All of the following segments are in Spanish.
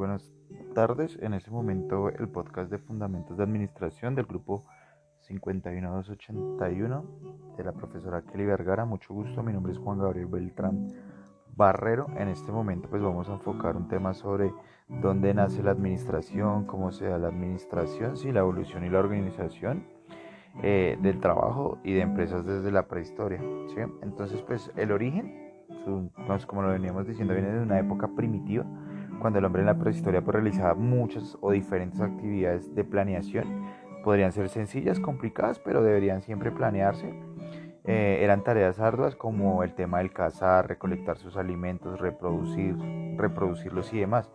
buenas tardes. En este momento el podcast de Fundamentos de Administración del grupo 51281 de la profesora Kelly Vergara. Mucho gusto, mi nombre es Juan Gabriel Beltrán Barrero. En este momento pues vamos a enfocar un tema sobre dónde nace la administración, cómo se da la administración, sí, la evolución y la organización eh, del trabajo y de empresas desde la prehistoria. ¿sí? Entonces pues el origen, como lo veníamos diciendo, viene de una época primitiva cuando el hombre en la prehistoria realizaba muchas o diferentes actividades de planeación. Podrían ser sencillas, complicadas, pero deberían siempre planearse. Eh, eran tareas arduas como el tema del cazar, recolectar sus alimentos, reproducir, reproducirlos y demás.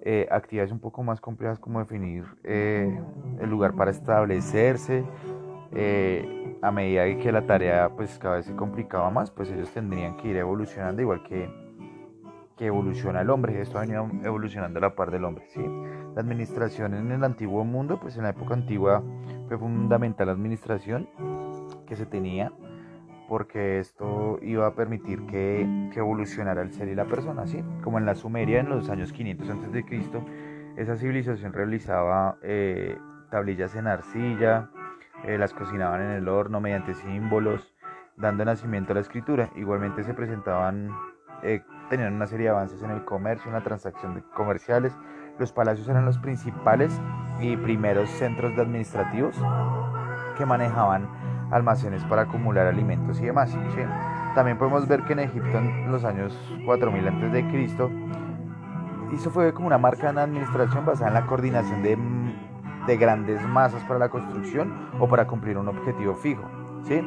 Eh, actividades un poco más complejas como definir eh, el lugar para establecerse. a medida que la tarea pues cada vez se complicaba más, pues ellos tendrían que ir evolucionando igual que que evoluciona el hombre. Esto ha venido evolucionando a la par del hombre. ¿sí? La administración en el antiguo mundo, pues en la época antigua fue fundamental la administración que se tenía porque esto iba a permitir que, que, evolucionara el ser y la persona, ¿sí? Como en la Sumeria en los años 500 a.C., esa civilización realizaba eh, tablillas en arcilla, eh, las cocinaban en el horno mediante símbolos, dando nacimiento a la escritura. Igualmente se presentaban eh, tenían una serie de avances en el comercio, en la transacción de comerciales. Los palacios eran los principales y primeros centros administrativos que manejaban almacenes para acumular alimentos y demás. También podemos ver que en Egipto en los años 4000 a.C. eso fue como una marca en administración basada en la coordinación de, de grandes masas para la construcción o para cumplir un objetivo fijo. ¿Sí?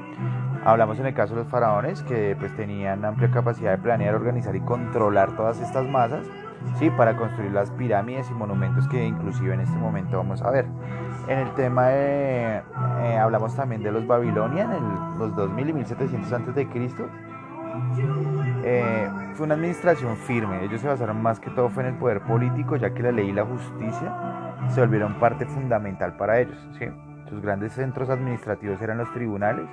Hablamos en el caso de los faraones que pues tenían amplia capacidad de planear, organizar y controlar todas estas masas, ¿sí? Para construir las pirámides y monumentos que inclusive en este momento vamos a ver. En el tema de, eh, hablamos también de los babilonios en los 2000 y 1700 antes de Cristo. Eh, fue una administración firme, ellos se basaron más que todo fue en el poder político, ya que la ley y la justicia se volvieron parte fundamental para ellos. ¿sí? Sus grandes centros administrativos eran los tribunales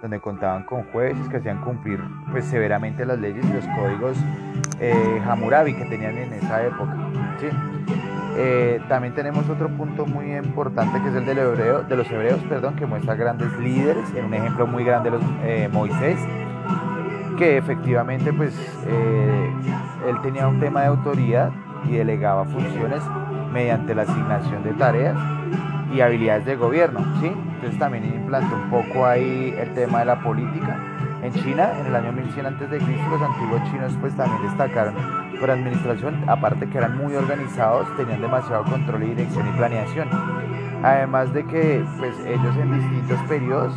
donde contaban con jueces que hacían cumplir pues, severamente las leyes y los códigos eh, Hammurabi que tenían en esa época. ¿sí? Eh, también tenemos otro punto muy importante que es el del de los hebreos, perdón, que muestra grandes líderes, en un ejemplo muy grande los eh, Moisés, que efectivamente pues eh, él tenía un tema de autoridad y delegaba funciones mediante la asignación de tareas y habilidades de gobierno, ¿sí? Entonces también implantó un poco ahí el tema de la política. En China, en el año 1100 a.C., los antiguos chinos pues también destacaron por administración, aparte que eran muy organizados, tenían demasiado control y dirección y planeación. Además de que pues ellos en distintos periodos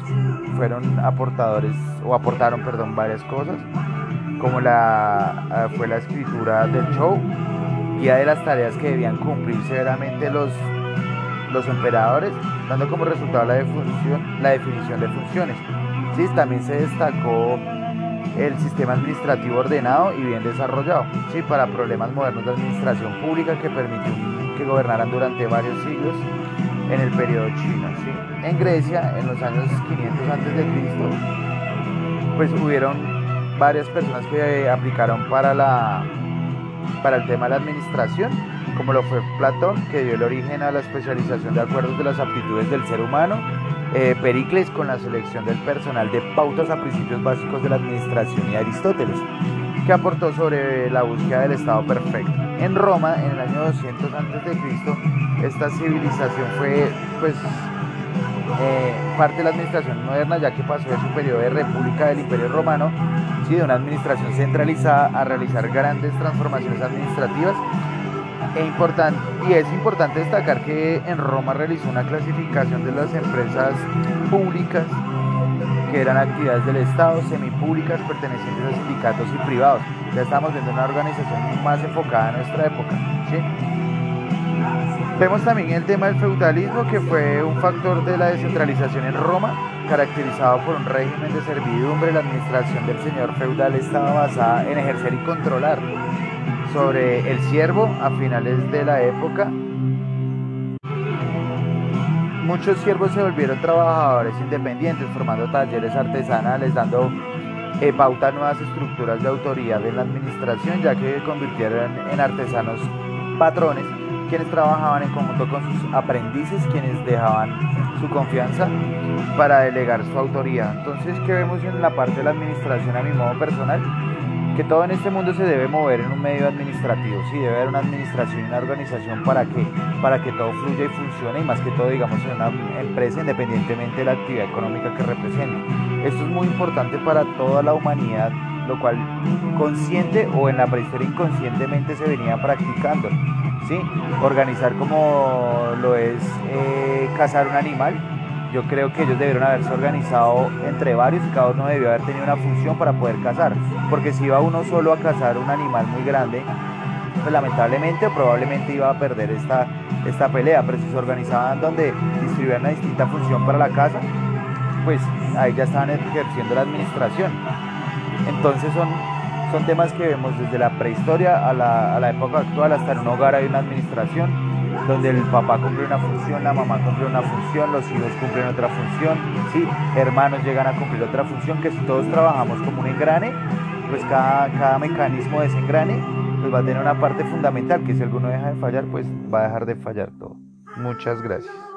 fueron aportadores o aportaron, perdón, varias cosas, como la ah, fue la escritura del show, guía de las tareas que debían cumplir severamente los los emperadores, dando como resultado la, definición de funciones. Sí, también se destacó el sistema administrativo ordenado y bien desarrollado, sí, para problemas modernos de administración pública que permitió que gobernaran durante varios siglos en el periodo chino. ¿sí? En Grecia, en los años 500 a.C., pues hubieron varias personas que aplicaron para, la, para el tema de la administración como lo fue Platón, que dio el origen a la especialización de acuerdos de las aptitudes del ser humano, eh, Pericles con la selección del personal de pautas a principios básicos de la administración y Aristóteles, que aportó sobre la búsqueda del Estado perfecto. En Roma, en el año 200 a.C., esta civilización fue pues eh, parte de la administración moderna, ya que pasó de su periodo de república del Imperio Romano, ¿sí? de una administración centralizada a realizar grandes transformaciones administrativas e importante, y es importante destacar que en Roma realizó una clasificación de las empresas públicas que eran actividades del Estado, semipúblicas, pertenecientes a sindicatos y privados. Ya estamos viendo una organización más enfocada en nuestra época. Vemos también el tema del feudalismo, que fue un factor de la descentralización en Roma, caracterizado por un régimen de servidumbre. La administración del señor feudal estaba basada en ejercer y controlar sobre el siervo a finales de la época. Muchos siervos se volvieron trabajadores independientes, formando talleres artesanales, dando eh, pauta a nuevas estructuras de autoridad en la administración, ya que convirtieron en artesanos patrones quienes trabajaban en conjunto con sus aprendices, quienes dejaban su confianza para delegar su autoridad. Entonces, ¿qué vemos en la parte de la administración a mi modo personal? Que todo en este mundo se debe mover en un medio administrativo, sí, debe haber una administración y una organización para que, para que todo fluya y funcione y más que todo, digamos, en una empresa independientemente de la actividad económica que represente. Esto es muy importante para toda la humanidad lo cual consciente o en la prehistoria inconscientemente se venía practicando. ¿sí? Organizar como lo es eh, cazar un animal. Yo creo que ellos debieron haberse organizado entre varios y cada uno debió haber tenido una función para poder cazar. Porque si iba uno solo a cazar un animal muy grande, pues lamentablemente probablemente iba a perder esta, esta pelea. Pero si se organizaban donde distribuían una distinta función para la caza, pues ahí ya estaban ejerciendo la administración. Entonces son son temas que vemos desde la prehistoria a la, a la época actual, hasta en un hogar hay una administración donde el papá cumple una función, la mamá cumple una función, los hijos cumplen otra función, ¿sí? hermanos llegan a cumplir otra función, que si todos trabajamos como un engrane, pues cada, cada mecanismo de ese engrane pues va a tener una parte fundamental, que si alguno deja de fallar, pues va a dejar de fallar todo. Muchas gracias.